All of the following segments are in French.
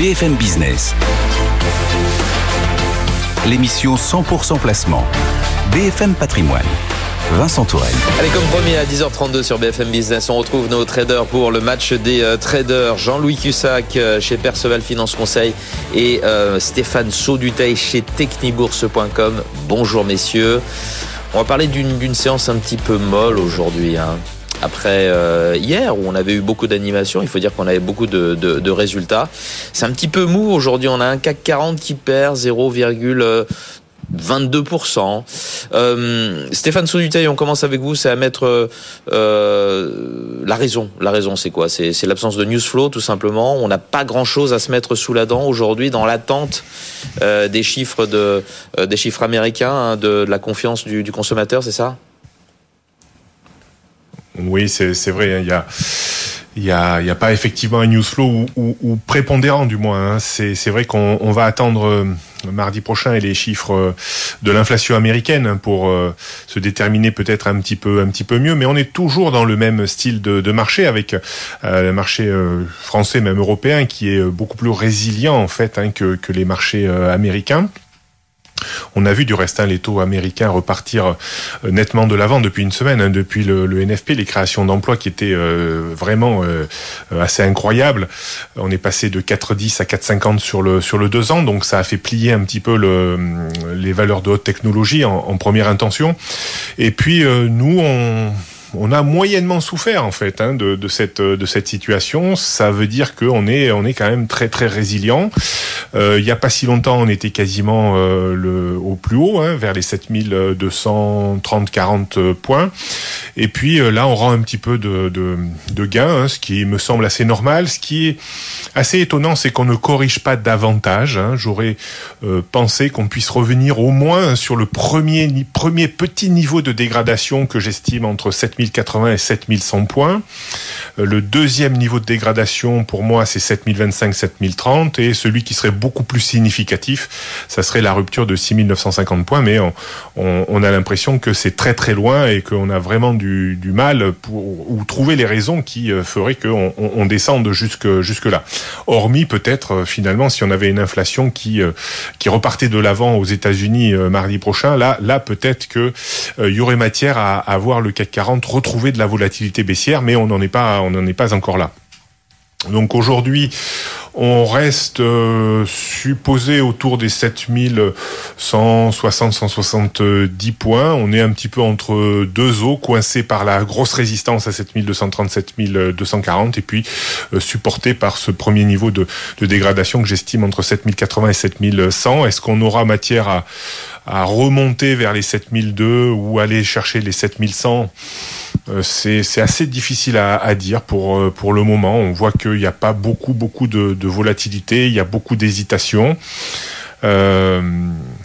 BFM Business. L'émission 100% placement. BFM Patrimoine. Vincent Tourelle. Allez, comme promis à 10h32 sur BFM Business, on retrouve nos traders pour le match des euh, traders. Jean-Louis Cussac euh, chez Perceval Finance Conseil et euh, Stéphane Sauduteil chez Technibourse.com. Bonjour messieurs. On va parler d'une séance un petit peu molle aujourd'hui. Hein. Après hier où on avait eu beaucoup d'animation, il faut dire qu'on avait beaucoup de, de résultats. C'est un petit peu mou aujourd'hui. On a un CAC 40 qui perd 0,3 22%. Euh, Stéphane Sauduteil, on commence avec vous, c'est à mettre euh, la raison. La raison, c'est quoi? C'est l'absence de news flow, tout simplement. On n'a pas grand-chose à se mettre sous la dent aujourd'hui dans l'attente euh, des chiffres de euh, des chiffres américains, hein, de, la confiance du, du consommateur, c'est ça? Oui, c'est vrai. Hein, il y a il n'y a, pas effectivement un news flow ou, prépondérant du moins. Hein. C'est vrai qu'on va attendre euh, mardi prochain et les chiffres euh, de l'inflation américaine pour euh, se déterminer peut-être un petit peu un petit peu mieux. Mais on est toujours dans le même style de, marché avec le marché français même européen qui est beaucoup plus résilient en fait hein, que les marchés américains. On a vu du reste hein, les taux américains repartir euh, nettement de l'avant depuis une semaine, hein, depuis le, NFP, les créations d'emplois qui étaient euh, vraiment euh, assez incroyables. On est passé de 4,10 à 4,50 sur le sur le deux ans, donc ça a fait plier un petit peu le, les valeurs de haute technologie en première intention. Et puis nous, on on a moyennement souffert en fait hein, de, cette situation. Ça veut dire qu'on est quand même très résilient. Euh, il n'y a pas si longtemps, on était quasiment euh, au plus haut, hein, vers les 7230-40 points. Et puis euh, là, on rend un petit peu de, gain, hein, ce qui me semble assez normal. Ce qui est assez étonnant, c'est qu'on ne corrige pas davantage. J'aurais pensé qu'on puisse revenir au moins sur le premier, petit niveau de dégradation que j'estime entre 7000 7080 et 7100 points. Euh, le deuxième niveau de dégradation pour moi c'est 7025, 7030 et celui qui serait beaucoup plus significatif, ça serait la rupture de 6950 points. Mais on, a l'impression que c'est très très loin et qu'on a vraiment du, mal pour ou trouver les raisons qui euh, feraient qu'on on, descende jusque jusque là. Hormis peut-être euh, finalement si on avait une inflation qui qui repartait de l'avant aux États-Unis mardi prochain, là là peut-être que il y aurait matière à, à voir le CAC 40 retrouver de la volatilité baissière, mais on n'en est pas, on n'en est pas encore là. Donc aujourd'hui, on reste euh, supposé autour des 7160, 170 points. On est un petit peu entre deux eaux, coincé par la grosse résistance à 7230, 7240, et puis euh, supporté par ce premier niveau de, dégradation que j'estime entre 7080 et 7100. Est-ce qu'on aura matière à, remonter vers les 7002 ou aller chercher les 7100 euh, c'est assez difficile à, dire pour, le moment. On voit qu'il n'y a pas beaucoup, beaucoup de volatilité, il y a beaucoup d'hésitation. Euh,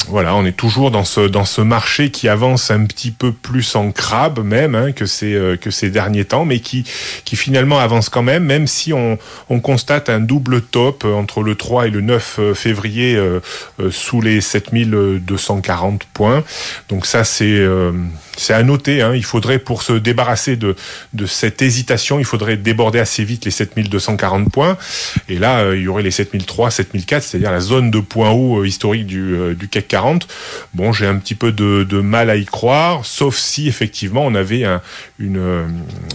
voilà, on est toujours dans ce dans ce marché qui avance un petit peu plus en crabe même hein, que ces euh, que ces derniers temps, mais qui qui finalement avance quand même, même si on on constate un double top entre le 3 et le 9 euh, février euh, sous les 7240 points. Donc ça c'est c'est à noter. Hein, il faudrait pour se débarrasser de de cette hésitation, il faudrait déborder assez vite les 7240 points. Et là, il y aurait les 7003, 7004, c'est-à-dire la zone de points hauts historique du, du CAC Bon, j'ai un petit peu de, mal à y croire, sauf si effectivement on avait une,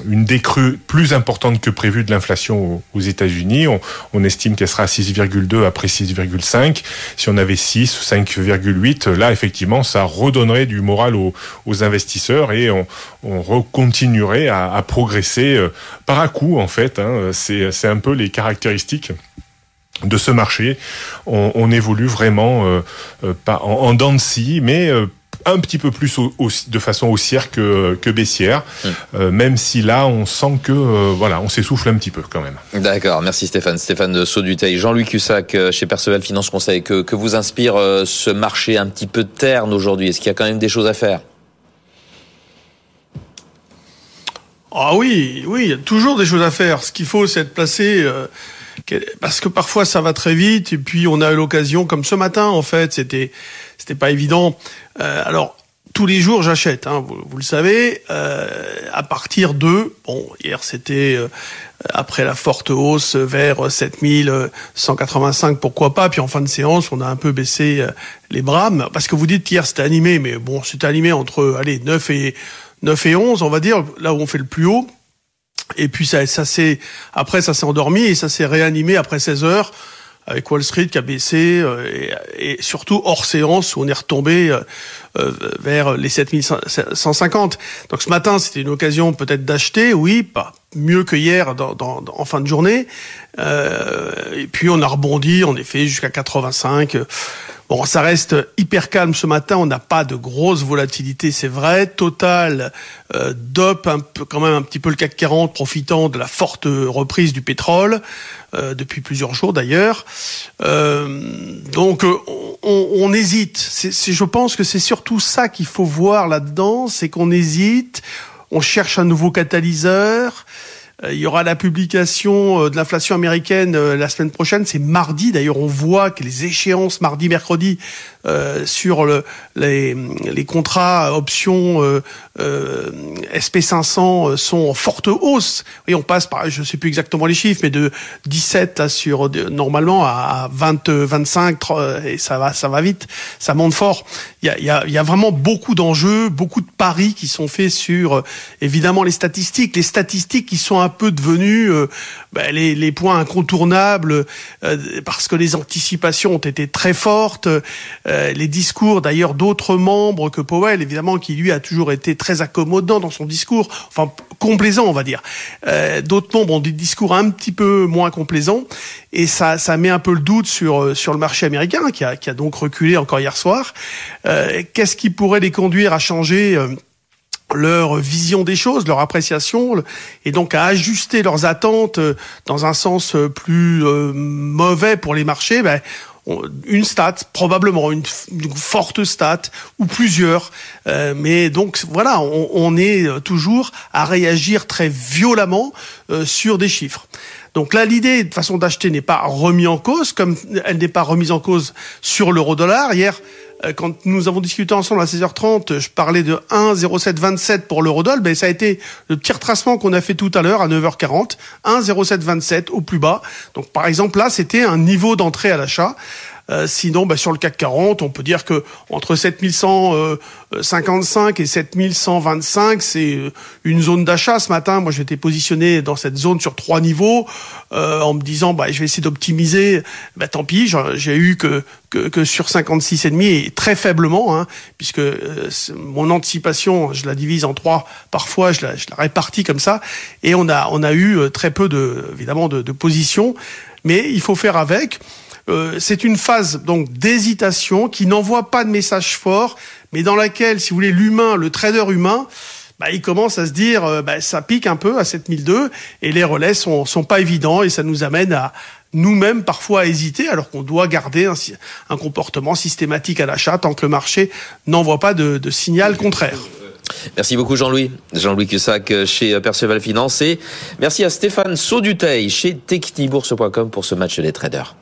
une décrue plus importante que prévu de l'inflation aux, États-Unis. On, estime qu'elle sera à 6,2 après 6,5. Si on avait 6 ou 5,8, là effectivement ça redonnerait du moral aux, investisseurs et on, on recontinuerait à, progresser euh, par à coup en fait. Hein. C'est un peu les caractéristiques de ce marché. On, évolue vraiment euh, euh, pas en, en dents de scie, mais euh, un petit peu plus de façon haussière que, que baissière, hum. même si là on sent que voilà on s'essouffle un petit peu quand même. D'accord, merci Stéphane. Stéphane de Sauduteil, Jean-Louis Cussac chez Perceval Finance Conseil, que, que vous inspire ce marché un petit peu terne aujourd'hui? Est-ce qu'il y a quand même des choses à faire? Ah oui, oui, il y a toujours des choses à faire. Ce qu'il faut, c'est être placé parce que parfois ça va très vite et puis on a eu l'occasion, comme ce matin en fait, c'était c'était pas évident. Euh, alors tous les jours, j'achète. Hein, vous, vous, le savez. Euh, à partir de bon, hier c'était euh, après la forte hausse vers 7185, pourquoi pas. Puis en fin de séance, on a un peu baissé euh, les bras. Parce que vous dites hier c'était animé, mais bon, c'était animé entre allez 9 et 9 et 11, on va dire, là où on fait le plus haut. Et puis ça, ça s'est après ça s'est endormi et ça s'est réanimé après 16 heures avec Wall Street qui a baissé et, et, surtout hors séance où on est retombé euh, euh vers les 7150. Donc ce matin, c'était une occasion peut-être d'acheter, oui, pas mieux que hier dans, dans, en fin de journée. Euh, et puis on a rebondi en effet jusqu'à 85. Bon, ça reste hyper calme ce matin. On n'a pas de grosse volatilité, c'est vrai. Total euh, dope un peu, quand même un petit peu le CAC 40, profitant de la forte reprise du pétrole euh, depuis plusieurs jours d'ailleurs. Euh, donc on, hésite. C'est, je pense que c'est surtout ça qu'il faut voir là-dedans, c'est qu'on hésite. On cherche un nouveau catalyseur. Euh, il y aura la publication euh, de l'inflation américaine euh, la semaine prochaine, c'est mardi. D'ailleurs, on voit que les échéances mardi, mercredi euh, sur le, les, les, contrats options euh, euh, SP500 sont en forte hausse. Et on passe par, je sais plus exactement les chiffres, mais de 17 là sur normalement à 20, 25, 30, et ça va, ça va vite, ça monte fort. Il y a, y a, y a vraiment beaucoup d'enjeux, beaucoup de paris qui sont faits sur évidemment les statistiques, les statistiques qui sont peu devenues ben, les, les, points incontournables parce que les anticipations ont été très fortes. Euh, les discours d'ailleurs d'autres membres que Powell, évidemment, qui lui a toujours été très accommodant dans son discours, enfin complaisant, on va dire. Euh, d'autres membres ont des discours un petit peu moins complaisants, et ça, ça met un peu le doute sur euh, sur le marché américain, qui a, qui a donc reculé encore hier soir. Qu'est-ce qui pourrait les conduire à changer leur vision des choses, leur appréciation, et donc à ajuster leurs attentes dans un sens plus mauvais pour les marchés, ben, une stat, probablement une, forte stat ou plusieurs. Euh, mais donc voilà, on, on, est toujours à réagir très violemment euh, sur des chiffres. Donc là, l'idée de façon d'acheter n'est pas remise en cause, comme elle n'est pas remise en cause sur l'euro-dollar. Hier, euh, quand nous avons discuté ensemble à 16h30, je parlais de 1,0727 pour l'eurodoll, ben ça a été le petit retracement qu'on a fait tout à l'heure à 9h40, 1,0727 au plus bas. Donc par exemple là, c'était un niveau d'entrée à l'achat. Euh, sinon, bah, sur le CAC 40, on peut dire que entre 7155 et 7125, c'est euh, une zone d'achat. Ce matin, moi, j'étais positionné dans cette zone sur trois niveaux, euh, en me disant, bah, je vais essayer d'optimiser. Bah, tant pis, j'ai eu que, que, que sur 56 et très faiblement, hein, puisque euh, mon anticipation, je la divise en trois. Parfois, je la, je la répartis comme ça, et on a on a eu très peu de évidemment de, de positions, mais il faut faire avec. Euh, c'est une phase donc d'hésitation qui n'envoie pas de message fort, mais dans laquelle, si vous voulez, l'humain, le trader humain, bah, il commence à se dire, euh, bah, ça pique un peu à 7002 et les relais sont, sont pas évidents et ça nous amène à nous-mêmes parfois à hésiter alors qu'on doit garder un, un, comportement systématique à l'achat tant que le marché n'envoie pas de, de signal contraire. Merci beaucoup Jean-Louis. Jean-Louis Cussac euh, chez Perceval Finance et merci à Stéphane Sauduteil chez technibourse.com pour ce match des traders.